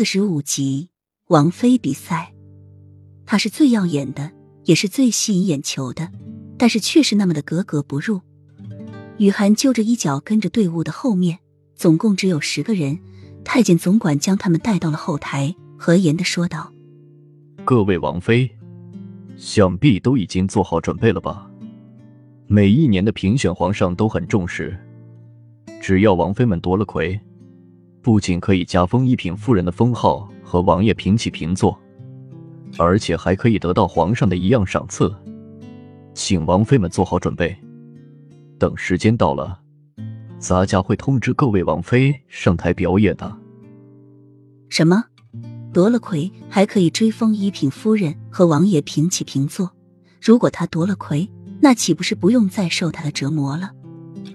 四十五集，王妃比赛，她是最耀眼的，也是最吸引眼球的，但是却是那么的格格不入。雨涵揪着衣角跟着队伍的后面，总共只有十个人。太监总管将他们带到了后台，和颜的说道：“各位王妃，想必都已经做好准备了吧？每一年的评选，皇上都很重视，只要王妃们夺了魁。”不仅可以加封一品夫人的封号和王爷平起平坐，而且还可以得到皇上的一样赏赐，请王妃们做好准备。等时间到了，咱家会通知各位王妃上台表演的。什么？夺了魁还可以追封一品夫人和王爷平起平坐？如果他夺了魁，那岂不是不用再受他的折磨了？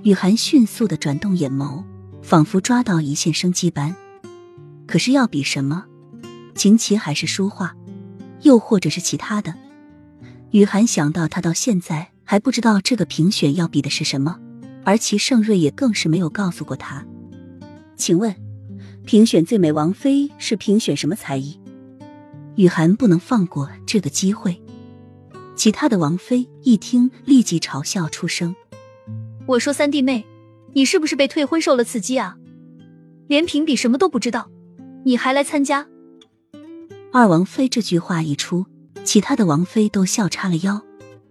雨涵迅速的转动眼眸。仿佛抓到一线生机般，可是要比什么？琴棋还是书画，又或者是其他的？雨涵想到，他到现在还不知道这个评选要比的是什么，而齐盛瑞也更是没有告诉过他。请问，评选最美王妃是评选什么才艺？雨涵不能放过这个机会。其他的王妃一听，立即嘲笑出声：“我说三弟妹。”你是不是被退婚受了刺激啊？连评比什么都不知道，你还来参加？二王妃这句话一出，其他的王妃都笑叉了腰。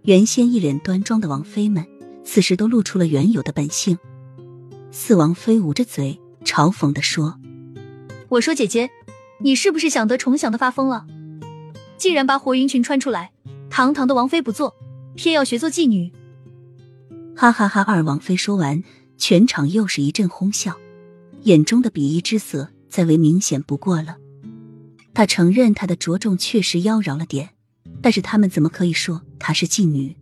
原先一脸端庄的王妃们，此时都露出了原有的本性。四王妃捂着嘴，嘲讽的说：“我说姐姐，你是不是想得宠，想的发疯了？竟然把火云裙穿出来，堂堂的王妃不做，偏要学做妓女。”哈哈哈！二王妃说完。全场又是一阵哄笑，眼中的鄙夷之色再为明显不过了。他承认他的着重确实妖娆了点，但是他们怎么可以说她是妓女？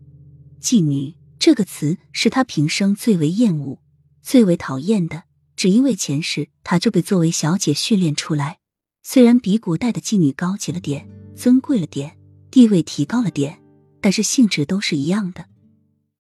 妓女这个词是他平生最为厌恶、最为讨厌的，只因为前世他就被作为小姐训练出来。虽然比古代的妓女高级了点、尊贵了点、地位提高了点，但是性质都是一样的。